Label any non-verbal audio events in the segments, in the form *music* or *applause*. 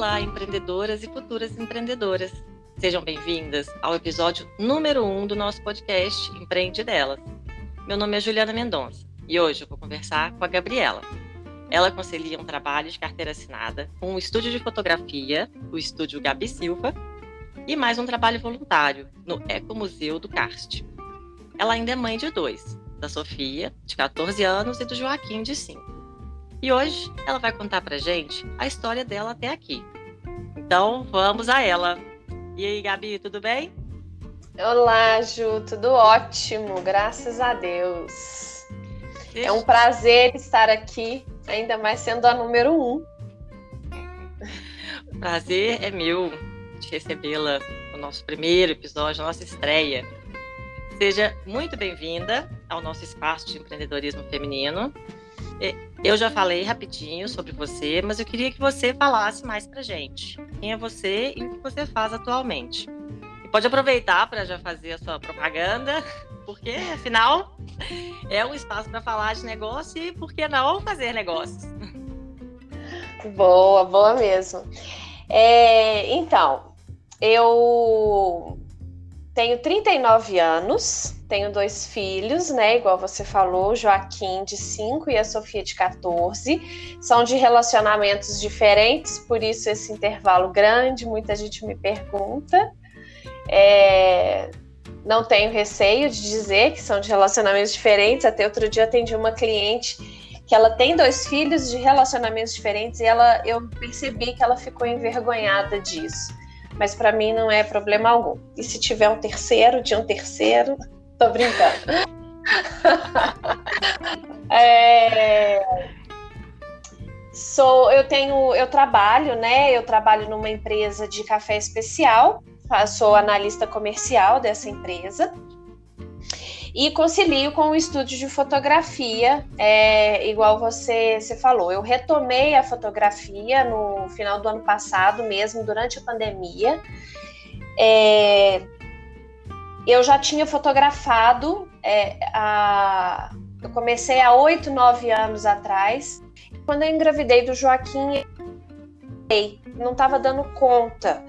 Olá, empreendedoras e futuras empreendedoras. Sejam bem-vindas ao episódio número 1 um do nosso podcast Empreende Delas. Meu nome é Juliana Mendonça e hoje eu vou conversar com a Gabriela. Ela concilia um trabalho de carteira assinada com um estúdio de fotografia, o estúdio Gabi Silva, e mais um trabalho voluntário no Ecomuseu do Karst. Ela ainda é mãe de dois, da Sofia, de 14 anos, e do Joaquim, de 5. E hoje ela vai contar pra gente a história dela até aqui. Então vamos a ela. E aí, Gabi, tudo bem? Olá, Ju, tudo ótimo, graças a Deus. É um prazer estar aqui, ainda mais sendo a número um. O *laughs* prazer é meu de recebê-la no nosso primeiro episódio, nossa estreia. Seja muito bem-vinda ao nosso espaço de empreendedorismo feminino. Eu já falei rapidinho sobre você, mas eu queria que você falasse mais pra gente. Quem é você e o que você faz atualmente. E pode aproveitar para já fazer a sua propaganda, *laughs* porque afinal é um espaço para falar de negócio e por que não fazer negócios. *laughs* Boa, boa mesmo. É, então, eu tenho 39 anos, tenho dois filhos, né? Igual você falou, Joaquim de 5 e a Sofia de 14. São de relacionamentos diferentes, por isso esse intervalo grande, muita gente me pergunta. É, não tenho receio de dizer que são de relacionamentos diferentes. Até outro dia atendi uma cliente que ela tem dois filhos de relacionamentos diferentes e ela eu percebi que ela ficou envergonhada disso. Mas para mim não é problema algum. E se tiver um terceiro de um terceiro, Tô brincando. *laughs* é... Sou, eu tenho, eu trabalho, né? Eu trabalho numa empresa de café especial. Sou analista comercial dessa empresa e concilio com o estúdio de fotografia, é, igual você, você falou. Eu retomei a fotografia no final do ano passado, mesmo durante a pandemia. É, eu já tinha fotografado, é, a, eu comecei há oito, nove anos atrás. Quando eu engravidei do Joaquim, não estava dando conta.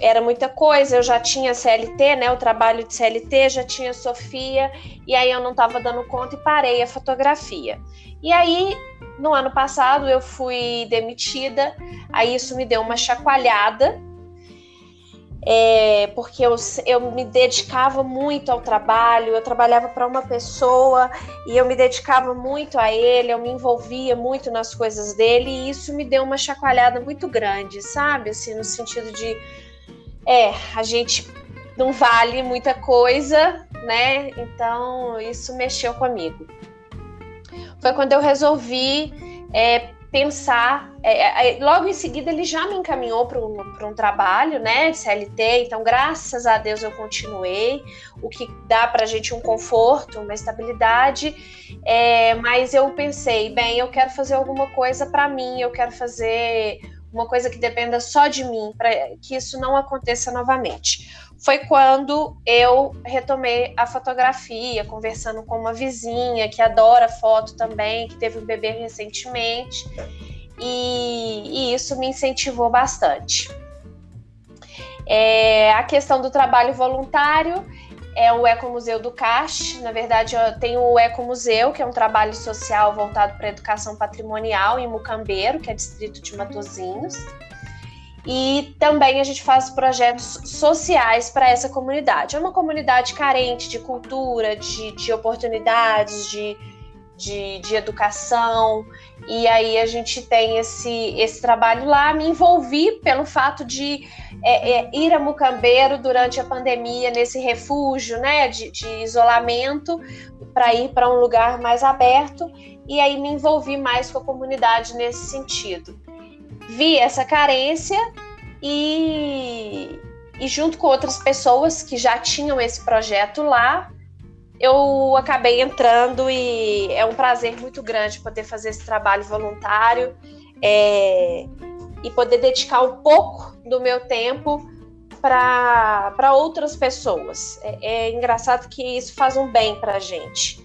Era muita coisa, eu já tinha CLT, né? O trabalho de CLT, já tinha Sofia, e aí eu não estava dando conta e parei a fotografia. E aí, no ano passado, eu fui demitida, aí isso me deu uma chacoalhada, é, porque eu, eu me dedicava muito ao trabalho, eu trabalhava para uma pessoa e eu me dedicava muito a ele, eu me envolvia muito nas coisas dele e isso me deu uma chacoalhada muito grande, sabe? Assim, no sentido de, é, a gente não vale muita coisa, né? Então isso mexeu comigo. Foi quando eu resolvi é, pensar. É, é, logo em seguida, ele já me encaminhou para um, um trabalho, né, de CLT. Então, graças a Deus, eu continuei, o que dá para a gente um conforto, uma estabilidade. É, mas eu pensei, bem, eu quero fazer alguma coisa para mim, eu quero fazer uma coisa que dependa só de mim, para que isso não aconteça novamente. Foi quando eu retomei a fotografia, conversando com uma vizinha que adora foto também, que teve um bebê recentemente, e, e isso me incentivou bastante. É, a questão do trabalho voluntário é o Ecomuseu do CAST. Na verdade, eu tenho o Ecomuseu, que é um trabalho social voltado para a educação patrimonial em Mucambeiro, que é distrito de Matozinhos. E também a gente faz projetos sociais para essa comunidade. É uma comunidade carente de cultura, de, de oportunidades, de, de, de, educação. E aí a gente tem esse, esse trabalho lá. Me envolvi pelo fato de é, é, ir a Mucambeiro durante a pandemia, nesse refúgio né, de, de isolamento, para ir para um lugar mais aberto. E aí me envolvi mais com a comunidade nesse sentido vi essa carência e, e junto com outras pessoas que já tinham esse projeto lá, eu acabei entrando e é um prazer muito grande poder fazer esse trabalho voluntário é, e poder dedicar um pouco do meu tempo para outras pessoas. É, é, engraçado que isso faz um bem para a gente.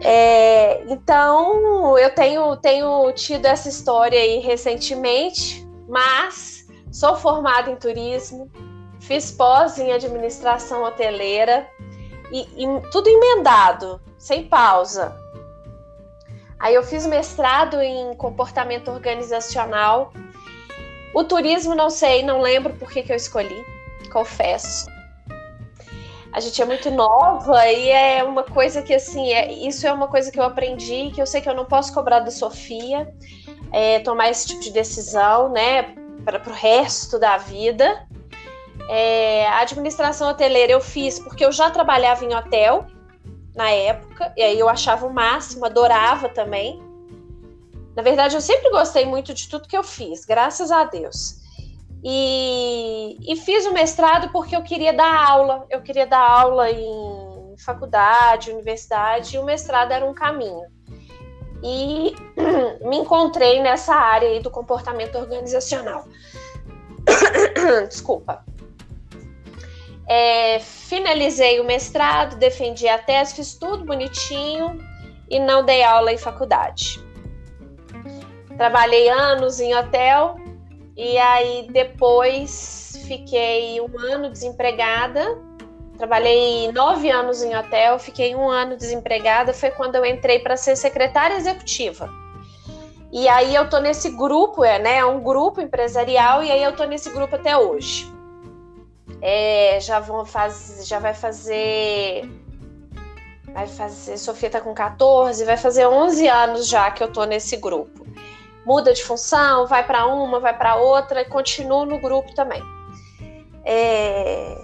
É, então, eu tenho, tenho tido essa história aí recentemente, Mas sou formada em turismo, fiz pós em administração hoteleira e, e tudo emendado, sem pausa. Aí eu fiz mestrado em comportamento organizacional. O turismo, não sei, não lembro por que, que eu escolhi, confesso. A gente é muito nova e é uma coisa que, assim, é, isso é uma coisa que eu aprendi, que eu sei que eu não posso cobrar da Sofia, é, tomar esse tipo de decisão, né, para o resto da vida. É, a administração hoteleira eu fiz porque eu já trabalhava em hotel na época, e aí eu achava o máximo, adorava também. Na verdade, eu sempre gostei muito de tudo que eu fiz, graças a Deus. E, e fiz o mestrado porque eu queria dar aula, eu queria dar aula em faculdade, universidade, e o mestrado era um caminho. E *clears throat* me encontrei nessa área do comportamento organizacional. *clears throat* Desculpa. É, finalizei o mestrado, defendi a tese, fiz tudo bonitinho e não dei aula em faculdade. Trabalhei anos em hotel e aí depois fiquei um ano desempregada. Trabalhei nove anos em hotel, fiquei um ano desempregada. Foi quando eu entrei para ser secretária executiva. E aí eu tô nesse grupo, é, né? É um grupo empresarial e aí eu tô nesse grupo até hoje. É, já vão fazer, já vai fazer vai fazer, Sofia tá com 14, vai fazer 11 anos já que eu tô nesse grupo. Muda de função, vai para uma, vai para outra e continuo no grupo também. É...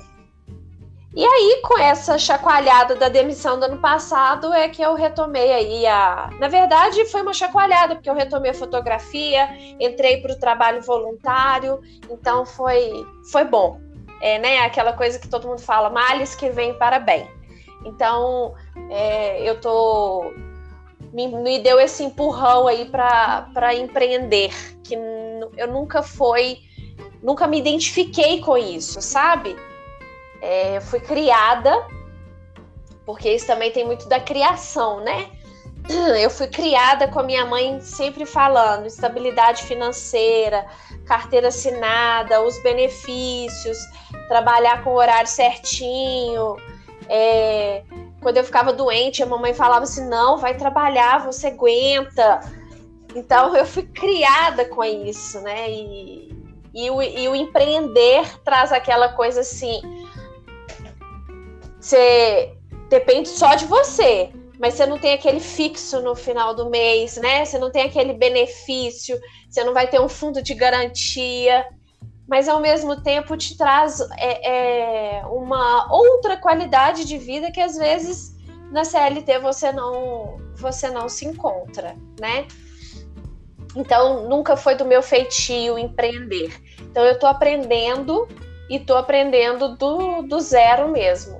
E aí, com essa chacoalhada da demissão do ano passado, é que eu retomei aí a. Na verdade, foi uma chacoalhada, porque eu retomei a fotografia, entrei para o trabalho voluntário, então foi, foi bom é, né, aquela coisa que todo mundo fala, males que vem para bem. Então, é, eu tô me, me, deu esse empurrão aí para empreender, que eu nunca foi, nunca me identifiquei com isso, sabe? É, fui criada, porque isso também tem muito da criação, né? *clears throat* Eu fui criada com a minha mãe sempre falando estabilidade financeira, carteira assinada, os benefícios, trabalhar com o horário certinho. É, quando eu ficava doente, a mamãe falava assim: não, vai trabalhar, você aguenta. Então eu fui criada com isso, né? E, e, o, e o empreender traz aquela coisa assim: você depende só de você, mas você não tem aquele fixo no final do mês, né? Você não tem aquele benefício, você não vai ter um fundo de garantia mas ao mesmo tempo te traz é, é, uma outra qualidade de vida que às vezes na CLT você não você não se encontra, né? Então nunca foi do meu feitio empreender. Então eu estou aprendendo e estou aprendendo do, do zero mesmo.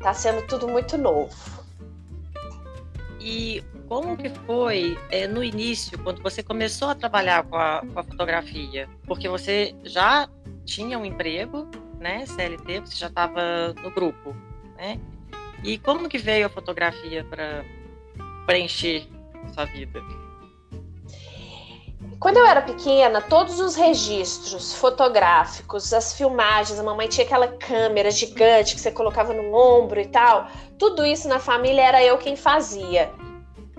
Tá sendo tudo muito novo. E como que foi é, no início, quando você começou a trabalhar com a, com a, fotografia? Porque você já tinha um emprego, né, CLT, você já estava no grupo, né? E como que veio a fotografia para preencher sua vida? Quando eu era pequena, todos os registros fotográficos, as filmagens, a mamãe tinha aquela câmera gigante que você colocava no ombro e tal, tudo isso na família era eu quem fazia.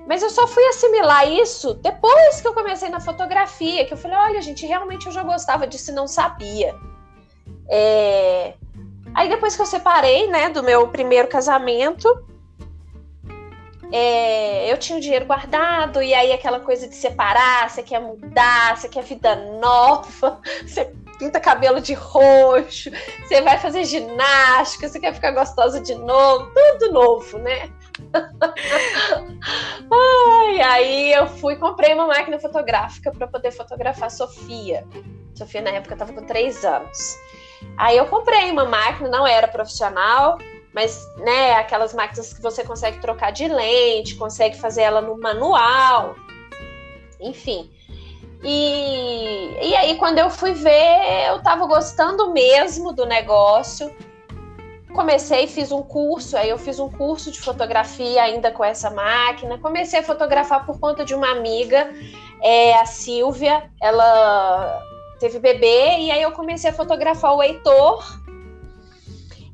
Mas eu só fui assimilar isso depois que eu comecei na fotografia, que eu falei, olha, gente, realmente eu já gostava disso e não sabia. É... Aí depois que eu separei, né, do meu primeiro casamento, é... eu tinha o dinheiro guardado, e aí aquela coisa de separar, você quer mudar, você quer vida nova, *laughs* você pinta cabelo de roxo, você vai fazer ginástica, você quer ficar gostosa de novo, tudo novo, né? *laughs* Ai, aí eu fui comprei uma máquina fotográfica para poder fotografar Sofia. Sofia na época estava com três anos. Aí eu comprei uma máquina, não era profissional, mas né, aquelas máquinas que você consegue trocar de lente, consegue fazer ela no manual, enfim. E, e aí, quando eu fui ver, eu estava gostando mesmo do negócio. comecei, fiz um curso, aí eu fiz um curso de fotografia ainda com essa máquina. Comecei a fotografar por conta de uma amiga, é, a Silvia, ela teve bebê, e aí eu comecei a fotografar o Heitor.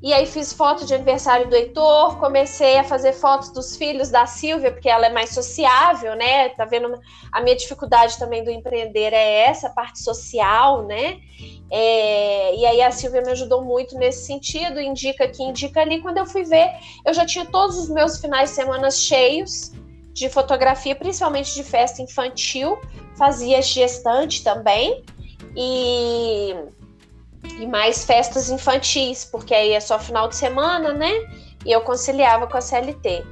E aí fiz foto de aniversário do Heitor, comecei a fazer fotos dos filhos da Silvia, porque ela é mais sociável, né? Tá vendo? A minha dificuldade também do empreender é essa parte social, né? É, e aí a Silvia me ajudou muito nesse sentido, indica aqui, indica ali. Quando eu fui ver, eu já tinha todos os meus finais de semana cheios de fotografia, principalmente de festa infantil, fazia gestante também e, e mais festas infantis, porque aí é só final de semana, né? E eu conciliava com a CLT.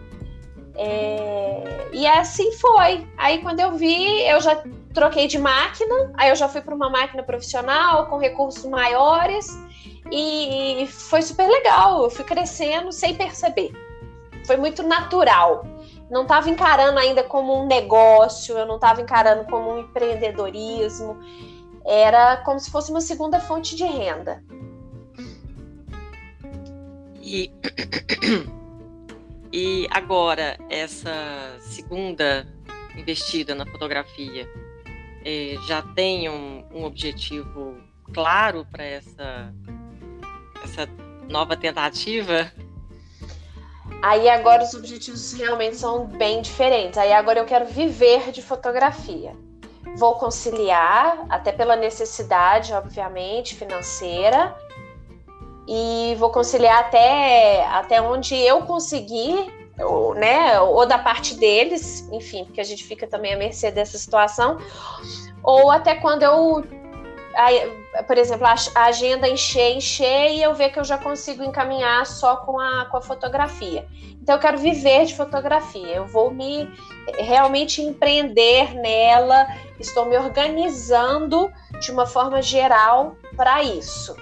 É, e assim foi. Aí quando eu vi, eu já troquei de máquina, aí eu já fui para uma máquina profissional com recursos maiores e foi super legal. Eu fui crescendo sem perceber. Foi muito natural. Não estava encarando ainda como um negócio, eu não estava encarando como um empreendedorismo. Era como se fosse uma segunda fonte de renda. E, *coughs* e agora, essa segunda investida na fotografia, é, já tem um, um objetivo claro para essa, essa nova tentativa? Aí agora os objetivos realmente são bem diferentes. Aí agora eu quero viver de fotografia. Vou conciliar, até pela necessidade, obviamente, financeira, e vou conciliar até, até onde eu conseguir, ou, né, ou da parte deles, enfim, porque a gente fica também à mercê dessa situação, ou até quando eu, por exemplo, a agenda encher, encher e eu ver que eu já consigo encaminhar só com a, com a fotografia. Então eu quero viver de fotografia, eu vou me realmente empreender nela, estou me organizando de uma forma geral para isso.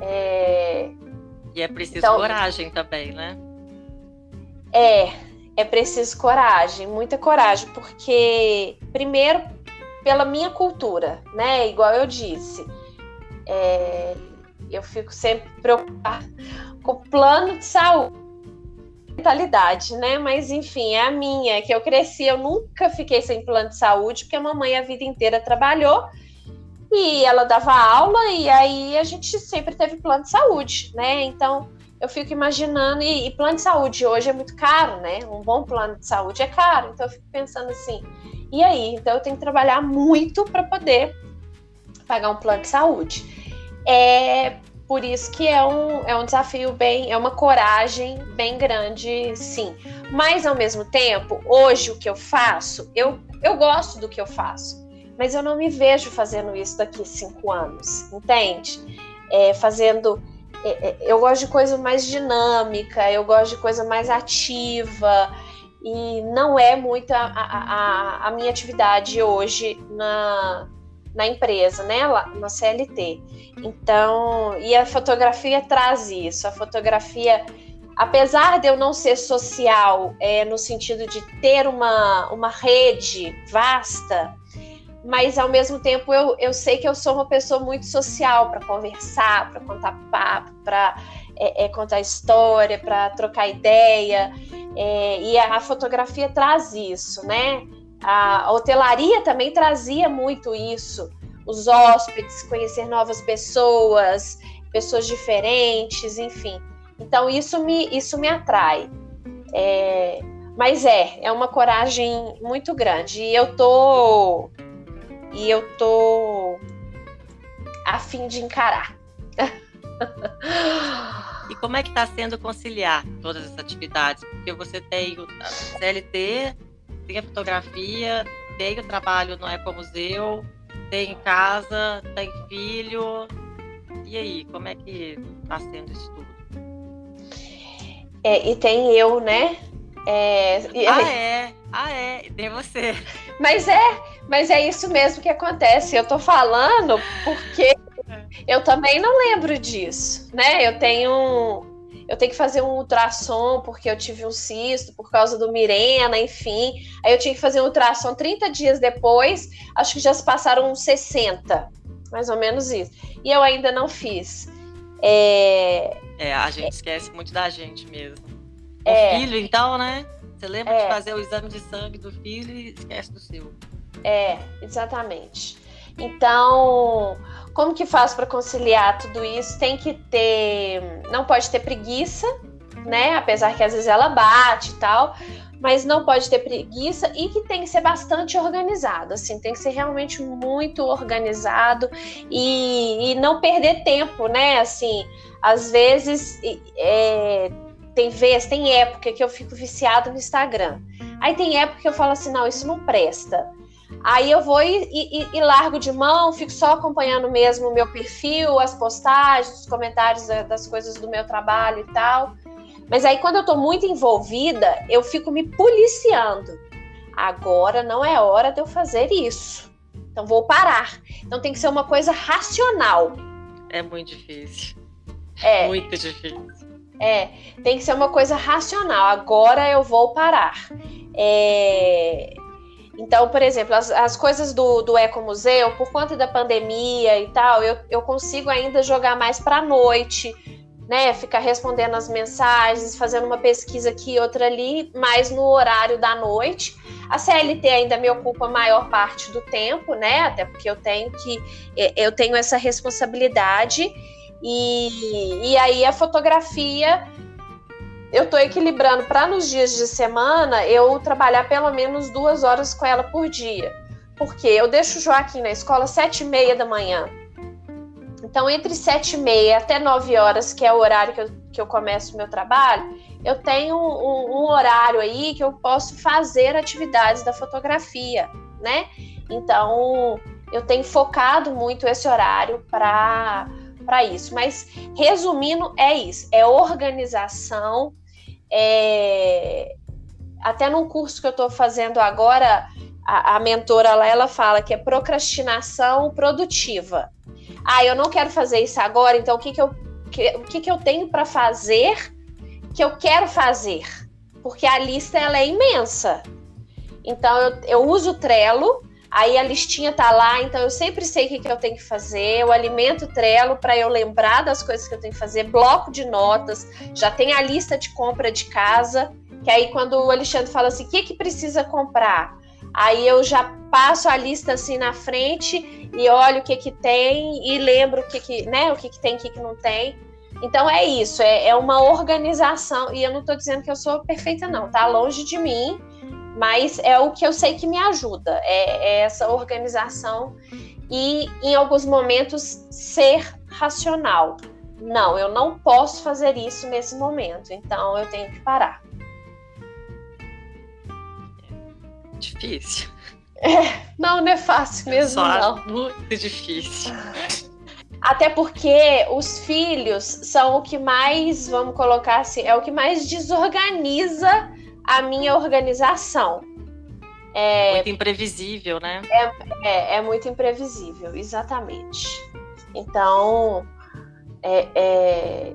É... E é preciso então, coragem também, né? É, é preciso coragem, muita coragem, porque, primeiro, pela minha cultura, né? Igual eu disse, é, eu fico sempre preocupada com o plano de saúde, mentalidade, né? Mas enfim, é a minha, que eu cresci, eu nunca fiquei sem plano de saúde, porque a mamãe a vida inteira trabalhou e ela dava aula e aí a gente sempre teve plano de saúde, né? Então eu fico imaginando, e, e, plano de saúde hoje é muito caro, né? Um bom plano de saúde é caro, então eu fico pensando assim, e aí? Então eu tenho que trabalhar muito para poder pagar um plano de saúde. É por isso que é um, é um desafio bem, é uma coragem bem grande, sim. Mas ao mesmo tempo, hoje o que eu faço, eu, eu gosto do que eu faço, mas eu não me vejo fazendo isso daqui cinco anos, entende? É, fazendo eu gosto de coisa mais dinâmica, eu gosto de coisa mais ativa e não é muito a, a, a minha atividade hoje na, na empresa, né, lá, na CLT. Então, e a fotografia traz isso. A fotografia, apesar de eu não ser social, é, no sentido de ter uma, uma rede vasta, mas ao mesmo tempo eu, eu sei que eu sou uma pessoa muito social para conversar, para contar papo, para é, é, contar história, para trocar ideia. É, e a, a, fotografia traz isso, né? A, hotelaria também trazia muito isso. Os hóspedes, conhecer novas pessoas, pessoas diferentes, enfim. Então isso me, isso me atrai. É, mas é, é uma coragem muito grande. E eu tô e eu tô a fim de encarar. E como é que está sendo conciliar todas essas atividades? Porque você tem o CLT, tem a fotografia, tem o trabalho no Ecomuseu, tem casa, tem filho. E aí, como é que está sendo isso tudo? É, e tem eu, né? É, e... Ah, é? Ah, é? E tem você. Mas é, mas é isso mesmo que acontece. Eu tô falando porque eu também não lembro disso, né? Eu tenho eu tenho que fazer um ultrassom porque eu tive um cisto por causa do Mirena, enfim. Aí eu tinha que fazer um ultrassom 30 dias depois, acho que já se passaram uns 60, mais ou menos isso. E eu ainda não fiz. É, é a gente é, esquece muito da gente mesmo. O é, filho, então, né? Você lembra é, de fazer o exame de sangue do filho e esquece do seu. É, exatamente. Então, como que faz para conciliar tudo isso? Tem que ter, não pode ter preguiça, né? Apesar que às vezes ela bate e tal, mas não pode ter preguiça e que tem que ser bastante organizado, assim, tem que ser realmente muito organizado e, e não perder tempo, né? Assim, às vezes é, tem vezes, tem época que eu fico viciado no Instagram. Aí tem época que eu falo assim, não, isso não presta. Aí eu vou e, e, e, largo de mão, fico só acompanhando mesmo o meu perfil, as postagens, os comentários das coisas do meu trabalho e tal. Mas aí, quando eu tô muito envolvida, eu fico me policiando. Agora não é hora de eu fazer isso. Então vou parar. Então tem que ser uma coisa racional. É muito difícil. É. Muito difícil. É, tem que ser uma coisa racional. Agora eu vou parar. É... Então, por exemplo, as, as coisas do, do Ecomuseu, por conta da pandemia e tal, eu, eu consigo ainda jogar mais para a noite né, ficar respondendo as mensagens, fazendo uma pesquisa aqui, outra ali, mais no horário da noite. A CLT ainda me ocupa a maior parte do tempo, né? Até porque eu tenho que eu tenho essa responsabilidade e, e aí a fotografia eu estou equilibrando para nos dias de semana eu trabalhar pelo menos duas horas com ela por dia, porque eu deixo o Joaquim na escola sete e meia da manhã então, entre sete e meia até nove horas, que é o horário que eu, que eu começo o meu trabalho, eu tenho um, um horário aí que eu posso fazer atividades da fotografia, né? Então, eu tenho focado muito esse horário para para isso. Mas resumindo, é isso: é organização. É... Até num curso que eu estou fazendo agora, a, a mentora lá ela fala que é procrastinação produtiva ah, eu não quero fazer isso agora, então o que, que, eu, que, o que, que eu tenho para fazer que eu quero fazer? Porque a lista ela é imensa. Então eu, eu uso o Trello, aí a listinha tá lá, então eu sempre sei o que, que eu tenho que fazer, eu alimento o Trello para eu lembrar das coisas que eu tenho que fazer, bloco de notas, já tem a lista de compra de casa, que aí quando o Alexandre fala assim, o que, que precisa comprar? Aí eu já passo a lista assim na frente e olho o que que tem e lembro o que que, né, o que que tem, o que que não tem. Então é isso, é, é uma organização e eu não estou dizendo que eu sou perfeita não, tá longe de mim, mas é o que eu sei que me ajuda, é, é essa organização e em alguns momentos ser racional. Não, eu não posso fazer isso nesse momento, então eu tenho que parar. Difícil. É, não, não é fácil mesmo, Só não. Muito difícil. Até porque os filhos são o que mais, vamos colocar assim, é o que mais desorganiza a minha organização. É muito imprevisível, né? É, é, é muito imprevisível, exatamente. Então, é, é,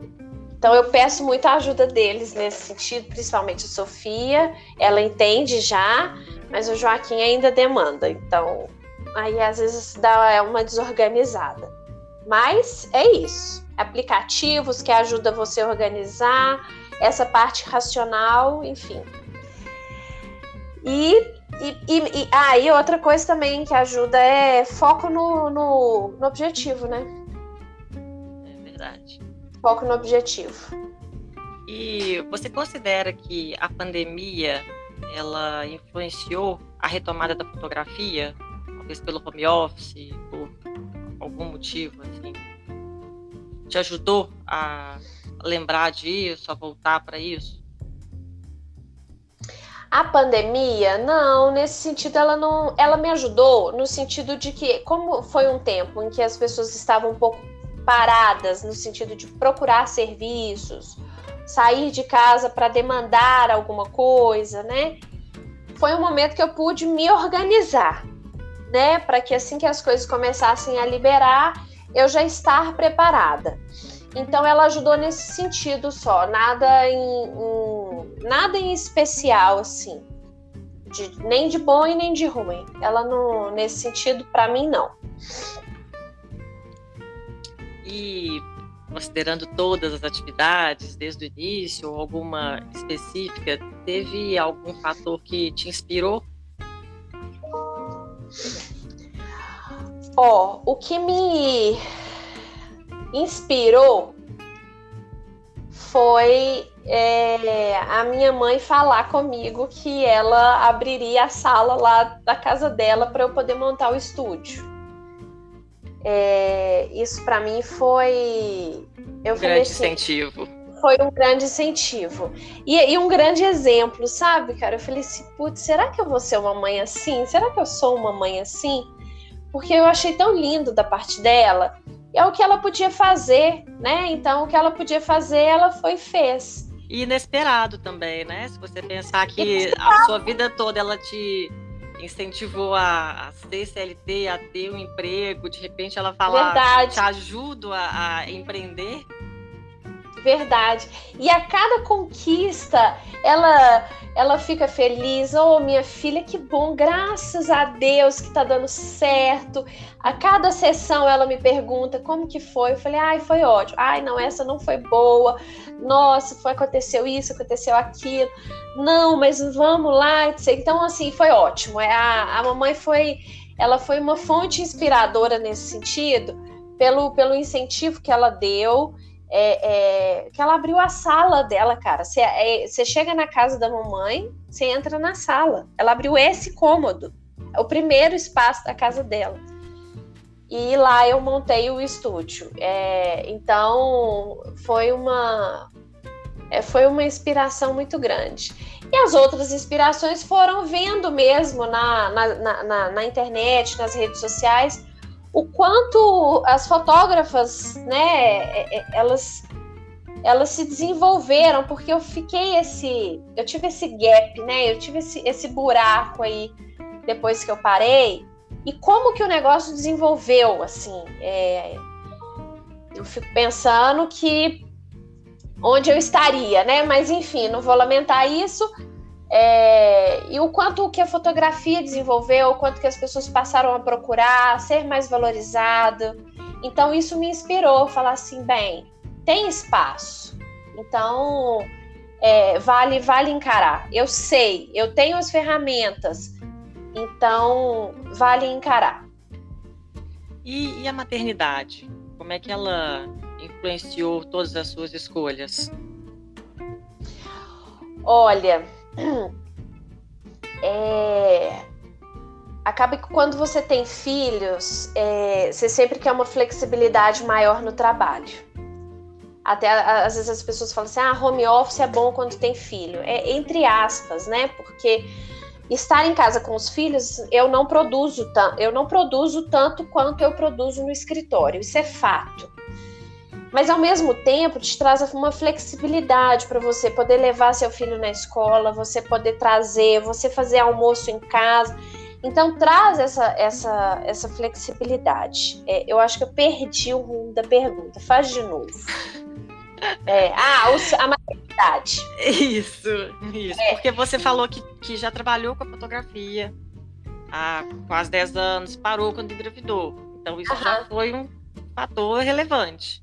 então eu peço muita ajuda deles nesse sentido, principalmente a Sofia, ela entende já, mas o Joaquim ainda demanda. Então, aí às vezes dá uma desorganizada. Mas é isso. Aplicativos que ajudam você a organizar, essa parte racional, enfim. E, e, e, e ah, e outra coisa também que ajuda é foco no, no, no objetivo, né? É verdade foco no objetivo. E você considera que a pandemia ela influenciou a retomada da fotografia, talvez pelo home office, por algum motivo assim? Te ajudou a lembrar disso, a voltar para isso? A pandemia, não, nesse sentido ela não, ela me ajudou no sentido de que como foi um tempo em que as pessoas estavam um pouco paradas no sentido de procurar serviços, sair de casa para demandar alguma coisa, né? Foi um momento que eu pude me organizar, né, para que assim que as coisas começassem a liberar, eu já estar preparada. Então ela ajudou nesse sentido só, nada em, em nada em especial assim, de, nem de bom e nem de ruim. Ela não nesse sentido para mim não. E considerando todas as atividades desde o início, alguma específica, teve algum fator que te inspirou? Ó, oh, o que me inspirou foi é, a minha mãe falar comigo que ela abriria a sala lá da casa dela para eu poder montar o estúdio. É, isso para mim foi. Eu um grande assim, incentivo. Foi um grande incentivo. E, e, um grande exemplo, sabe, cara? Eu falei assim, putz, será que eu vou ser uma mãe assim? Será que eu sou uma mãe assim? Porque eu achei tão lindo da parte dela. E é o que ela podia fazer, né? Então, o que ela podia fazer, ela foi e fez. E inesperado também, né? Se você pensar que a sua vida toda ela te incentivou a, a ser CLT, a ter um emprego, de repente ela fala, Verdade. te ajudo a, a empreender. Verdade. E a cada conquista, ela ela fica feliz. Oh, minha filha, que bom, graças a Deus que tá dando certo. A cada sessão ela me pergunta como que foi. Eu falei, ai, foi ótimo. Ai, não, essa não foi boa. Nossa, foi aconteceu isso, aconteceu aquilo. Não, mas vamos lá. Então, assim, foi ótimo. É, a, a mamãe foi, ela foi uma fonte inspiradora nesse sentido, pelo, pelo incentivo que ela deu é, é, que ela abriu a sala dela, cara. Você é, chega na casa da mamãe, você entra na sala. Ela abriu esse cômodo, o primeiro espaço da casa dela. E lá eu montei o estúdio. É, então foi uma é, foi uma inspiração muito grande. E as outras inspirações foram vendo mesmo na, na, na, na internet, nas redes sociais, o quanto as fotógrafas, né, é, é, elas elas se desenvolveram porque eu fiquei esse, eu tive esse gap, né? Eu tive esse, esse buraco aí depois que eu parei e como que o negócio desenvolveu, assim, é, eu fico pensando que onde eu estaria, né? Mas enfim, não vou lamentar isso. É, e o quanto que a fotografia desenvolveu, o quanto que as pessoas passaram a procurar, ser mais valorizado. Então isso me inspirou, falar assim, bem, tem espaço. Então é, vale vale encarar. Eu sei, eu tenho as ferramentas. Então vale encarar. E, e a maternidade? Como é que ela influenciou todas as suas escolhas? Olha, *clears throat* é, acaba que quando você tem filhos, é, você sempre quer uma flexibilidade maior no trabalho. Até às vezes as pessoas falam assim: ah, home office é bom quando tem filho. É entre aspas, né? Porque estar em casa com os filhos, eu não produzo eu não produzo tanto quanto eu produzo no escritório. Isso é fato mas ao mesmo tempo te traz uma flexibilidade para você poder levar seu filho na escola, você poder trazer, você fazer almoço em casa. Então traz essa essa essa flexibilidade. É, eu acho que eu perdi o rumo da pergunta. Faz de novo. É, ah, a maternidade. Isso, isso. É. Porque você falou que, que já trabalhou com a fotografia há quase 10 anos, parou quando engravidou. Então isso já foi um fator relevante.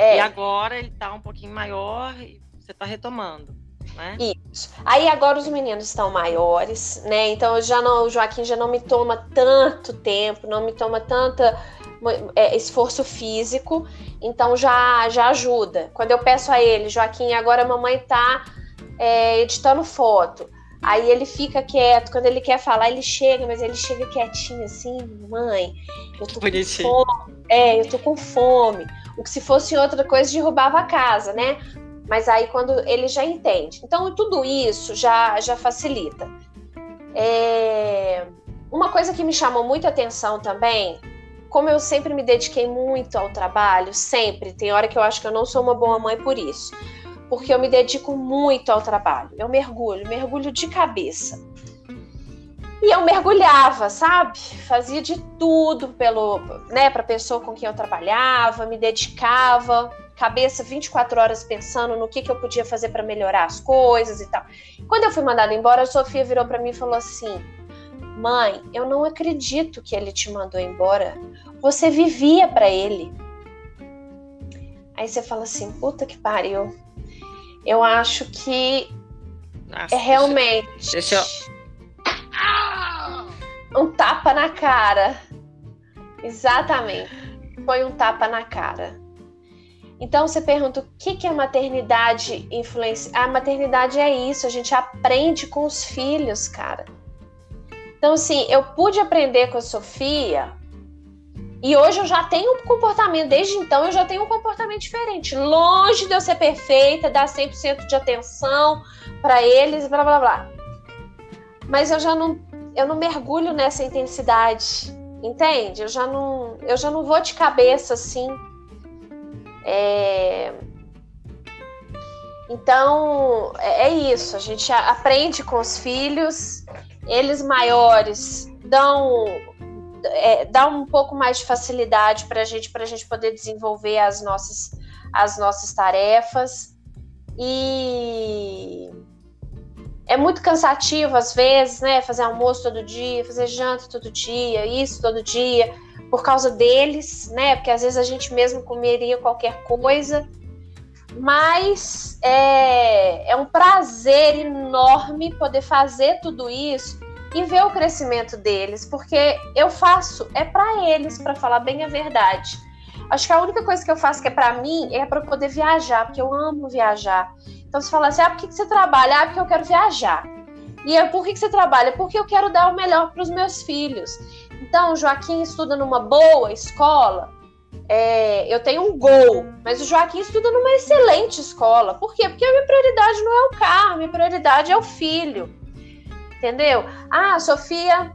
É. E agora ele tá um pouquinho maior e você tá retomando. Né? Isso. Aí agora os meninos estão maiores, né? Então já não, o Joaquim já não me toma tanto tempo, não me toma tanta é, esforço físico, então já já ajuda. Quando eu peço a ele, Joaquim, agora a mamãe tá é, editando foto. Aí ele fica quieto, quando ele quer falar, ele chega, mas ele chega quietinho assim, mãe, eu tô Bonitinho. com fome. É, eu tô com fome. O que se fosse outra coisa derrubava a casa, né? Mas aí quando ele já entende. Então tudo isso já, já facilita. É... Uma coisa que me chamou muita atenção também, como eu sempre me dediquei muito ao trabalho, sempre, tem hora que eu acho que eu não sou uma boa mãe por isso, porque eu me dedico muito ao trabalho. Eu mergulho, mergulho de cabeça. E eu mergulhava, sabe? Fazia de tudo pelo, né, para a pessoa com quem eu trabalhava, me dedicava, cabeça 24 horas pensando no que, que eu podia fazer para melhorar as coisas e tal. Quando eu fui mandada embora, a Sofia virou para mim e falou assim: "Mãe, eu não acredito que ele te mandou embora. Você vivia para ele." Aí você fala assim, puta que pariu. Eu acho que Nossa, é realmente deixa, deixa eu... um tapa na cara. Exatamente. Foi um tapa na cara. Então você pergunta o que, que a maternidade influencia. A maternidade é isso, a gente aprende com os filhos, cara. Então, assim, eu pude aprender com a Sofia e hoje eu já tenho um comportamento, desde então eu já tenho um comportamento diferente. Longe de eu ser perfeita, dar 100% de atenção para eles, blá blá blá. Mas eu já não eu não mergulho nessa intensidade, entende? Eu já não eu já não vou de cabeça assim. É... Então, é, é isso, a gente aprende com os filhos, eles maiores dão é, um pouco mais de facilidade para a gente, para a gente poder desenvolver as nossas, as nossas tarefas. E é muito cansativo às vezes, né? Fazer almoço todo dia, fazer janta todo dia, isso todo dia, por causa deles, né? Porque às vezes a gente mesmo comeria qualquer coisa. Mas é, é um prazer enorme poder fazer tudo isso e ver o crescimento deles, porque eu faço é para eles, para falar bem a verdade. Acho que a única coisa que eu faço que é para mim é para poder viajar, porque eu amo viajar. Então você fala assim: "Ah, por que você trabalha?" Ah, porque eu quero viajar. E eu, por que você trabalha? Porque eu quero dar o melhor para os meus filhos. Então, o Joaquim estuda numa boa escola. É, eu tenho um gol, mas o Joaquim estuda numa excelente escola. Por quê? Porque a minha prioridade não é o carro, a minha prioridade é o filho entendeu? Ah, a Sofia,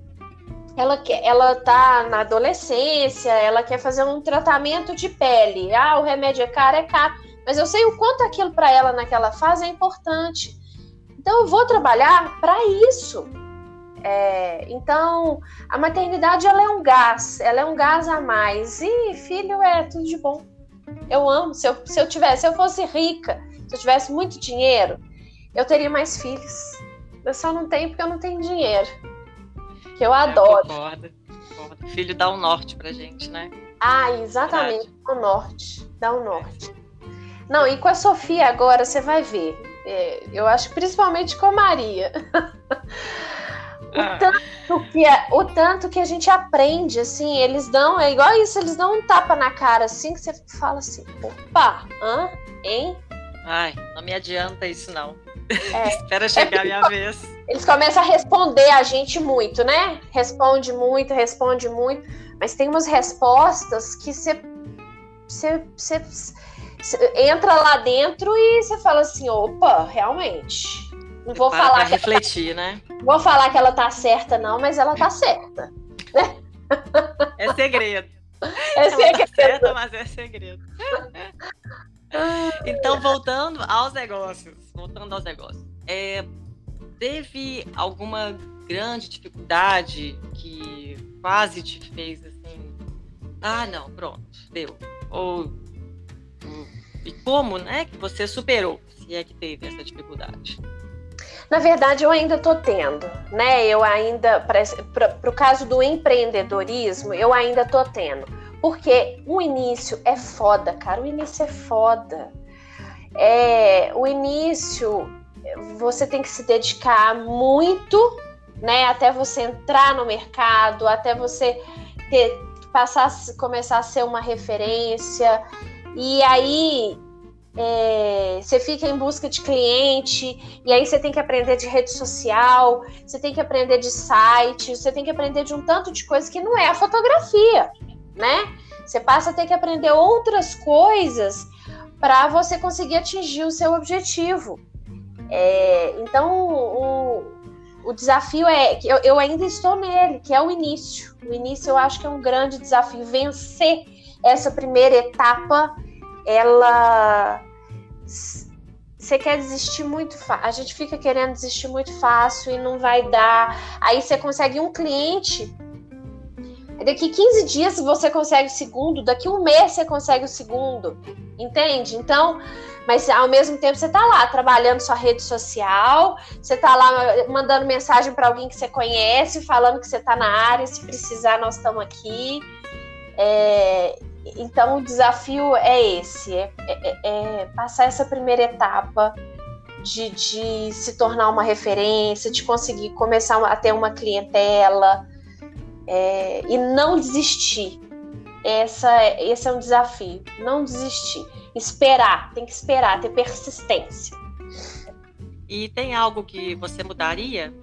ela, quer, ela tá na adolescência, ela quer fazer um tratamento de pele. Ah, o remédio é caro, é caro. Mas eu sei o quanto aquilo para ela naquela fase é importante. Então eu vou trabalhar para isso. É, então a maternidade ela é um gás, ela é um gás a mais. E filho é tudo de bom. Eu amo. Se eu, se eu tivesse, se eu fosse rica, se eu tivesse muito dinheiro, eu teria mais filhos. Eu só não tenho porque eu não tenho dinheiro. Que eu é, adoro. Concordo, concordo. Filho dá um norte pra gente, né? Ah, exatamente. Dá um norte. Dá um norte. Não, e com a Sofia agora, você vai ver. É, eu acho principalmente com a Maria. *laughs* o, ah. tanto que a, o tanto que a gente aprende, assim, eles dão, é igual isso, eles dão um tapa na cara, assim, que você fala assim, opa, hã? Hein? Ai, não me adianta isso não. É. *laughs* Espera chegar é a minha vez. Eles começam a responder a gente muito, né? Responde muito, responde muito. Mas tem umas respostas que você, você, entra lá dentro e você fala assim: opa, realmente. Não vou Para falar. que refletir, né? Não vou falar que ela tá certa, não, mas ela tá certa. Né? *laughs* É segredo. É segredo. Ela tá certa, mas é segredo. *laughs* Então, voltando aos negócios, voltando aos negócios, é, teve alguma grande dificuldade que quase te fez assim, ah, não, pronto, deu. Ou e como, né, que você superou, se é que teve essa dificuldade? Na verdade, eu ainda estou tendo, né? Eu ainda, para o caso do empreendedorismo, eu ainda estou tendo porque o início é foda, cara. O início é foda. É, o início você tem que se dedicar muito, né? Até você entrar no mercado, até você ter, passar, começar a ser uma referência. E aí é, você fica em busca de cliente, e aí você tem que aprender de rede social, você tem que aprender de site, você tem que aprender de um tanto de coisa que não é a fotografia né? Você passa a ter que aprender outras coisas para você conseguir atingir o seu objetivo. É, então, o, o desafio é que eu, eu, ainda estou nele, que é o início. O início eu acho que é um grande desafio. Vencer essa primeira etapa, ela. Você quer desistir muito fácil. A gente fica querendo desistir muito fácil e não vai dar. Aí você consegue um cliente Daqui 15 dias você consegue o segundo, daqui um mês você consegue o segundo, entende? Então, mas ao mesmo tempo você está lá trabalhando sua rede social, você está lá mandando mensagem para alguém que você conhece, falando que você está na área, se precisar nós estamos aqui. É, então o desafio é esse, é, é, é passar essa primeira etapa de, de, se tornar uma referência, de conseguir começar a ter uma clientela é, e não desistir. Essa, esse é um desafio, não desistir. Esperar, tem que esperar, ter persistência. E tem algo que você mudaria?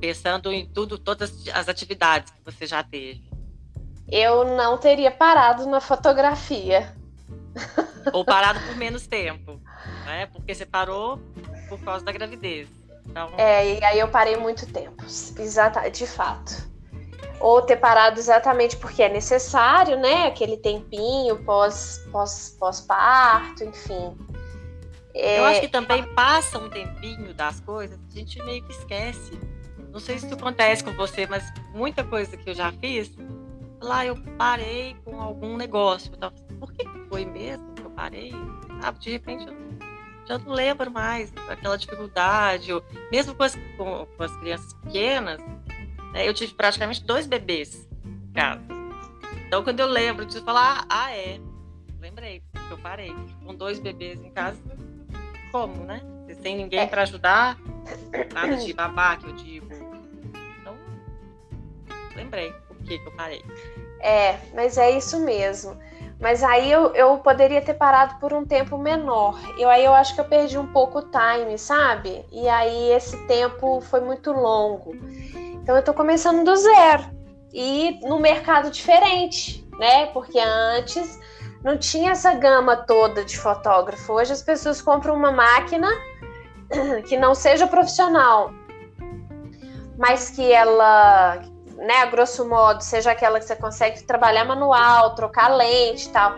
Pensando em tudo, todas as atividades que você já teve. Eu não teria parado na fotografia. Ou parado por menos tempo, né? Porque você parou por causa da gravidez. Então... É, e aí eu parei muito tempo, exata, de fato. Ou ter parado exatamente porque é necessário, né? Aquele tempinho pós, pós, pós-parto, enfim. É... Eu acho que também passa um tempinho das coisas, a gente meio que esquece. Não sei se isso acontece com você, mas muita coisa que eu já fiz, lá eu parei com algum negócio. Por que foi mesmo que eu parei? Sabe, de repente eu já não lembro mais aquela dificuldade. Eu, mesmo com as, com, com as crianças pequenas, né, eu tive praticamente dois bebês em casa. Então, quando eu lembro, eu preciso falar, ah, é, lembrei, porque eu parei. Com dois bebês em casa, como, né? Sem ninguém é. para ajudar, nada de babá, que eu digo. Então, lembrei que, eu parei. É, mas é isso mesmo. Mas aí eu, eu poderia ter parado por um tempo menor. E aí eu acho que eu perdi um pouco o time, sabe? E aí esse tempo foi muito longo. Então eu tô começando do zero. E no mercado diferente, né? Porque antes não tinha essa gama toda de fotógrafo. Hoje as pessoas compram uma máquina *clears throat* que não seja profissional, mas que ela né, a grosso modo, seja aquela que você consegue trabalhar manual, trocar lente e tal,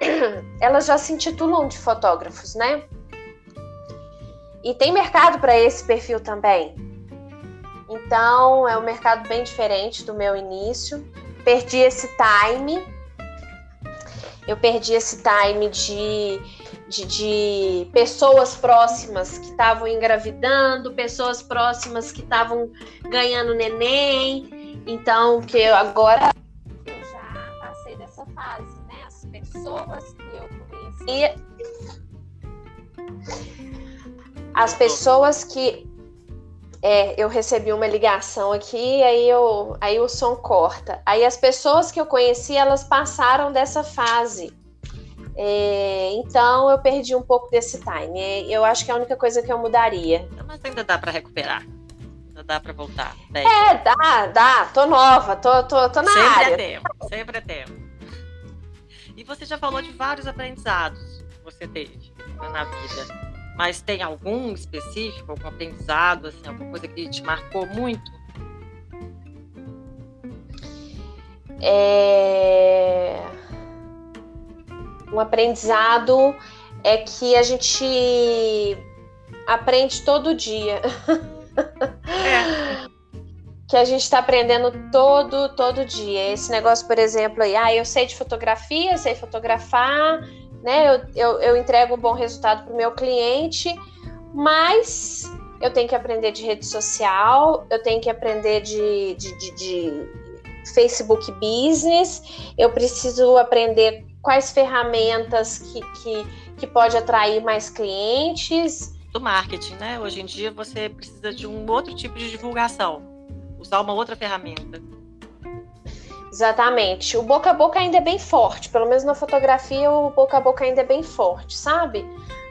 *clears throat* elas já se intitulam de fotógrafos, né? E tem mercado para esse perfil também. Então, é um mercado bem diferente do meu início. Perdi esse time. Eu perdi esse time de de, de pessoas próximas que estavam engravidando, pessoas próximas que estavam ganhando neném. Então, que eu agora eu já passei dessa fase, né? As pessoas que eu conheci. As pessoas que é, eu recebi uma ligação aqui, aí, eu, aí o som corta. Aí as pessoas que eu conheci, elas passaram dessa fase. É, então eu perdi um pouco desse time. É, eu acho que é a única coisa que eu mudaria. Mas ainda dá para recuperar. Dá para voltar. Daí. É, dá, dá. Tô nova, tô, tô, tô na sempre área. Sempre é tempo, sempre é tempo. E você já falou de vários aprendizados que você teve na vida. Mas tem algum específico, algum aprendizado, assim, alguma coisa que te marcou muito? É um aprendizado é que a gente aprende todo dia. *laughs* É. que a gente está aprendendo todo, todo dia. Esse negócio, por exemplo, aí, ah, eu sei de fotografia, sei fotografar, né? Eu, eu, eu entrego um bom resultado para o meu cliente, mas eu tenho que aprender de rede social, eu tenho que aprender de, de, de, de Facebook Business, eu preciso aprender quais ferramentas que, que, que pode atrair mais clientes. Do marketing, né? Hoje em dia você precisa de um outro tipo de divulgação, usar uma outra ferramenta. Exatamente. O boca a boca ainda é bem forte, pelo menos na fotografia o boca a boca ainda é bem forte, sabe?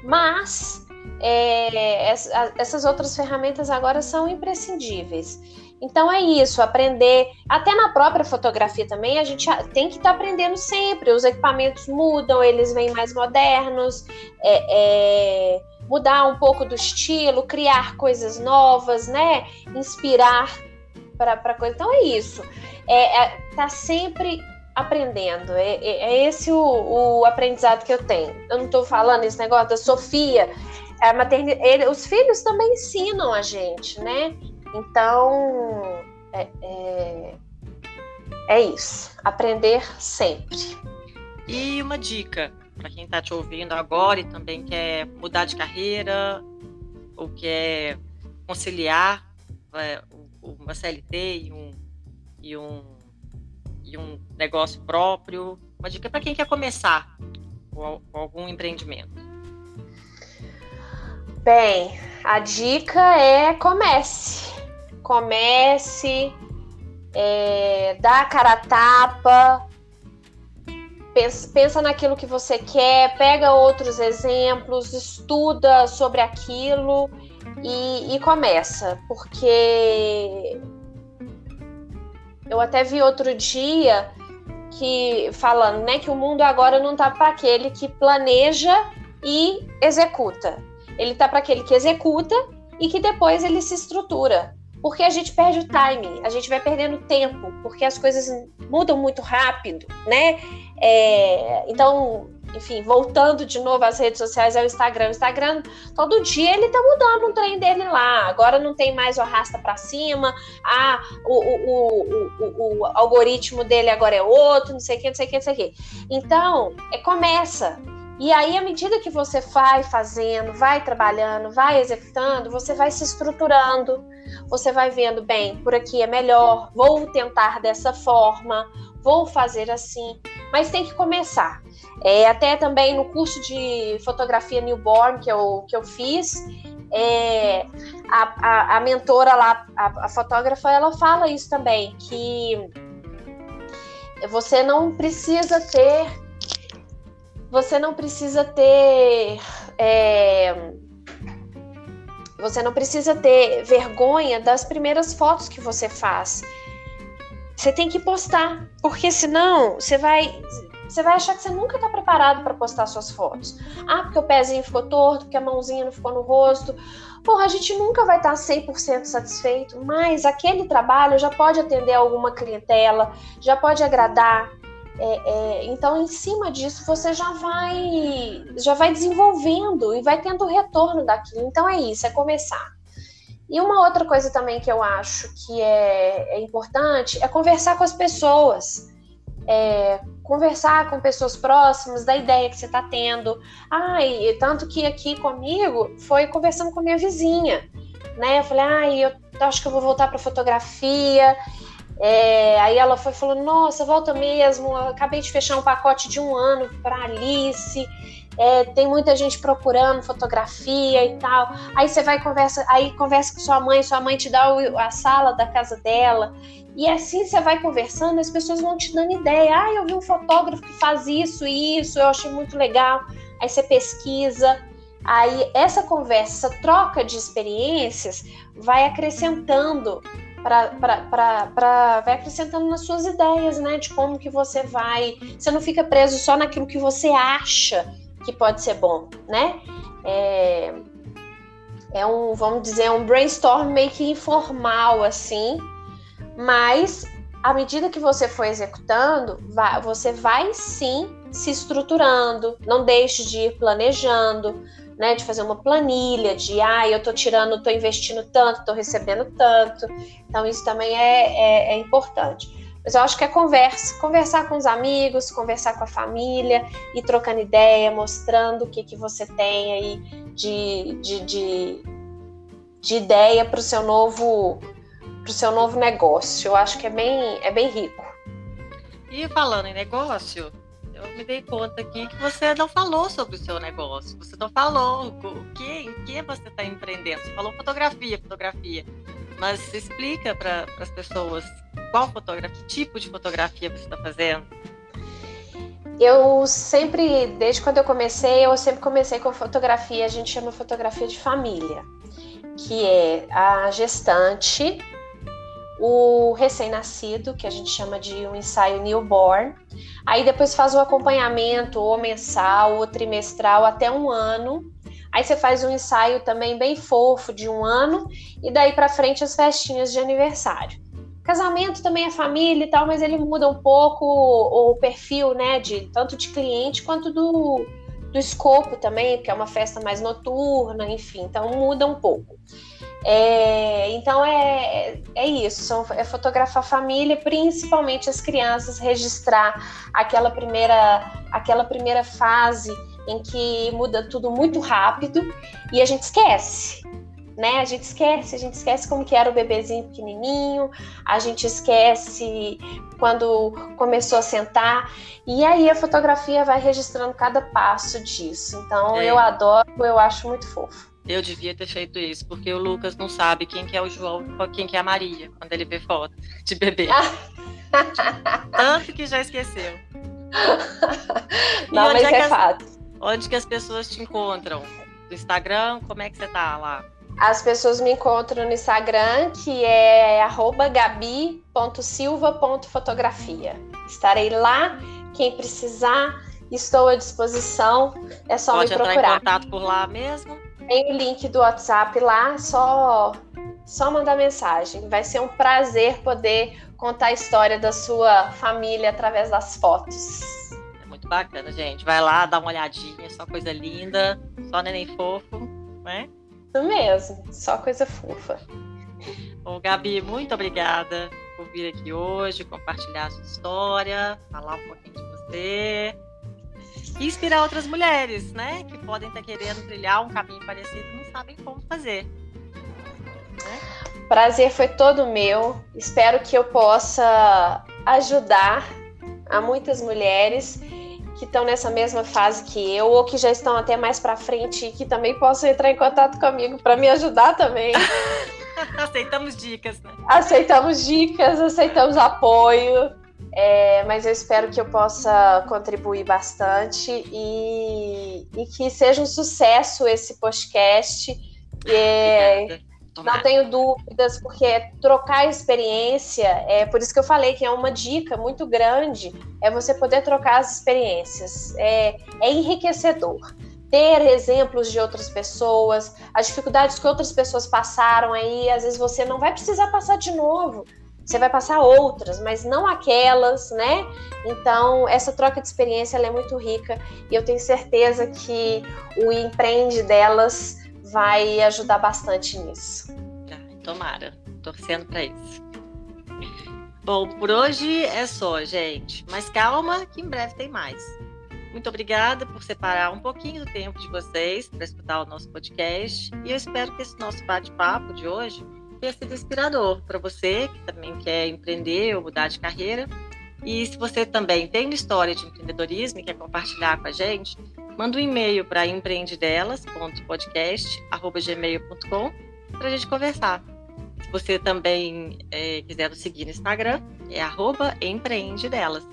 Mas é, essas outras ferramentas agora são imprescindíveis. Então é isso, aprender. Até na própria fotografia também, a gente tem que estar tá aprendendo sempre. Os equipamentos mudam, eles vêm mais modernos, é, é, mudar um pouco do estilo, criar coisas novas, né? Inspirar para coisa. Então é isso. É, é, tá sempre aprendendo. É, é, é esse o, o, aprendizado que eu tenho. Eu não estou falando esse negócio da Sofia. A maternidade, os filhos também ensinam a gente, né? Então, é, é, é isso. Aprender sempre. E uma dica para quem está te ouvindo agora e também quer mudar de carreira ou quer conciliar é, uma CLT e um, e um e um negócio próprio? Uma dica para quem quer começar com algum empreendimento. Bem, a dica é comece. Comece, é, dá a cara a tapa, pensa, pensa naquilo que você quer, pega outros exemplos, estuda sobre aquilo e, e começa, porque eu até vi outro dia que falando, né, que o mundo agora não tá para aquele que planeja e executa. Ele tá para aquele que executa e que depois ele se estrutura. Porque a gente perde o timing, a gente vai perdendo tempo, porque as coisas mudam muito rápido, né? É, então, enfim, voltando de novo às redes sociais, ao Instagram. O Instagram, todo dia ele tá mudando um trem dele lá. Agora não tem mais o arrasta para cima, ah, o, o, o, o, algoritmo dele agora é outro, não sei o que, não sei o que, não sei o que. Então, é, começa. E aí, à medida que você vai fazendo, vai trabalhando, vai executando, você vai se estruturando, você vai vendo, bem, por aqui é melhor, vou tentar dessa forma, vou fazer assim, mas tem que começar. É, até também no curso de fotografia newborn que eu, que eu fiz, é, a, a, a, mentora lá, a, a, fotógrafa, ela fala isso também, que você não precisa ter. Você não precisa ter. É, você não precisa ter vergonha das primeiras fotos que você faz. Você tem que postar, porque senão você vai você vai achar que você nunca está preparado para postar suas fotos. Ah, porque o pezinho ficou torto, porque a mãozinha não ficou no rosto. Porra, a gente nunca vai estar tá 100% satisfeito, mas aquele trabalho já pode atender alguma clientela, já pode agradar. É, é, então, em cima disso, você já vai, já vai desenvolvendo e vai tendo retorno daquilo. Então, é isso, é começar. E uma outra coisa também que eu acho que é, é importante é conversar com as pessoas é, conversar com pessoas próximas da ideia que você está tendo. E tanto que aqui comigo foi conversando com minha vizinha, né? Eu falei, ah, eu acho que eu vou voltar para fotografia. É, aí ela foi falando, nossa, volta mesmo. Acabei de fechar um pacote de um ano para Alice. É, tem muita gente procurando fotografia e tal. Aí você vai conversa, aí conversa com sua mãe, sua mãe te dá o, a sala da casa dela e assim você vai conversando, as pessoas vão te dando ideia. Ah, eu vi um fotógrafo que faz isso e isso, eu achei muito legal. Aí você pesquisa. Aí essa conversa, essa troca de experiências vai acrescentando para vai acrescentando nas suas ideias, né? De como que você vai. Você não fica preso só naquilo que você acha que pode ser bom, né? É, é um, vamos dizer, um brainstorm meio que informal, assim, mas à medida que você for executando, vai, você vai sim se estruturando, não deixe de ir planejando, né, de fazer uma planilha de, ah, eu tô tirando, tô investindo tanto, tô recebendo tanto. Então isso também é, é, é importante. Mas eu acho que é conversa, conversar com os amigos, conversar com a família, e trocando ideia, mostrando o que, que você tem aí de, de, de, de ideia para o seu novo para o seu novo negócio. Eu acho que é bem, é bem rico. E falando em negócio, eu me dei conta aqui que você não falou sobre o seu negócio. Você não falou o que, em que você está empreendendo. Você falou fotografia, fotografia. Mas explica para as pessoas qual fotografia, que tipo de fotografia você está fazendo. Eu sempre, desde quando eu comecei, eu sempre comecei com fotografia, a gente chama fotografia de família, que é a gestante o recém-nascido, que a gente chama de um ensaio newborn. Aí depois faz o acompanhamento ou mensal ou trimestral até um ano. Aí você faz um ensaio também bem fofo de um ano e daí para frente as festinhas de aniversário. Casamento também é família e tal, mas ele muda um pouco o, perfil, né, de tanto de cliente quanto do, do escopo também, porque é uma festa mais noturna, enfim, então muda um pouco. É, então é, é isso, são, é fotografar família, principalmente as crianças, registrar aquela primeira, aquela primeira fase em que muda tudo muito rápido e a gente esquece. né? A gente esquece, a gente esquece como que era o bebezinho pequenininho, a gente esquece quando começou a sentar, e aí a fotografia vai registrando cada passo disso. Então é. eu adoro, eu acho muito fofo. Eu devia ter feito isso, porque o Lucas não sabe quem que é o João e quem que é a Maria, quando ele vê foto de bebê. *laughs* Tanto que já esqueceu. Não, mas é, é as, fato. Onde que as pessoas te encontram? No Instagram, como é que você tá lá? As pessoas me encontram no Instagram, que é gabi.silva.fotografia. Estarei lá. Quem precisar, estou à disposição. É só Pode me procurar. Pode entrar em contato por lá mesmo? Tem o link do WhatsApp lá, só só mandar mensagem. Vai ser um prazer poder contar a história da sua família através das fotos. Bacana, gente. Vai lá, dá uma olhadinha, só coisa linda, só neném fofo, né? Isso mesmo, só coisa fofa. Bom, Gabi, muito obrigada por vir aqui hoje, compartilhar a sua história, falar um pouquinho de você e inspirar outras mulheres, né, que podem estar querendo trilhar um caminho parecido e não sabem como fazer. Né? Prazer foi todo meu. Espero que eu possa ajudar a muitas mulheres que estão nessa mesma fase que eu ou que já estão até mais para frente e que também possam entrar em contato comigo para me ajudar também. *laughs* aceitamos dicas, né? Aceitamos dicas, aceitamos apoio. É, mas eu espero que eu possa contribuir bastante e, e que seja um sucesso esse podcast. É, não tenho dúvidas, porque trocar experiência, é por isso que eu falei que é uma dica muito grande, é você poder trocar as experiências. É, é enriquecedor. Ter exemplos de outras pessoas, as dificuldades que outras pessoas passaram aí, às vezes você não vai precisar passar de novo. Você vai passar outras, mas não aquelas, né? Então, essa troca de experiência é muito rica e eu tenho certeza que o empreende delas vai ajudar bastante nisso. tomara, torcendo para isso. Bom, por hoje é só, gente. Mas calma, que em breve tem mais. Muito obrigada por separar um pouquinho do tempo de vocês para escutar o nosso podcast. E eu espero que esse nosso bate-papo de hoje tenha sido inspirador para você que também quer empreender ou mudar de carreira. E se você também tem uma história de empreendedorismo e quer compartilhar com a gente, manda um e-mail para empreendedelas.podcast.gmail.com para a gente conversar. Se você também é, quiser nos seguir no Instagram, é empreendedelas.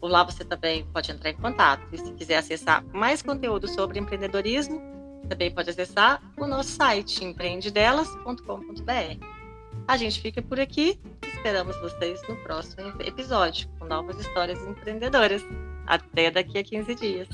Por lá você também pode entrar em contato. E se quiser acessar mais conteúdo sobre empreendedorismo, também pode acessar o nosso site empreendedelas.com.br. A gente fica por aqui. Esperamos vocês no próximo episódio com novas histórias empreendedoras. Até daqui a 15 dias.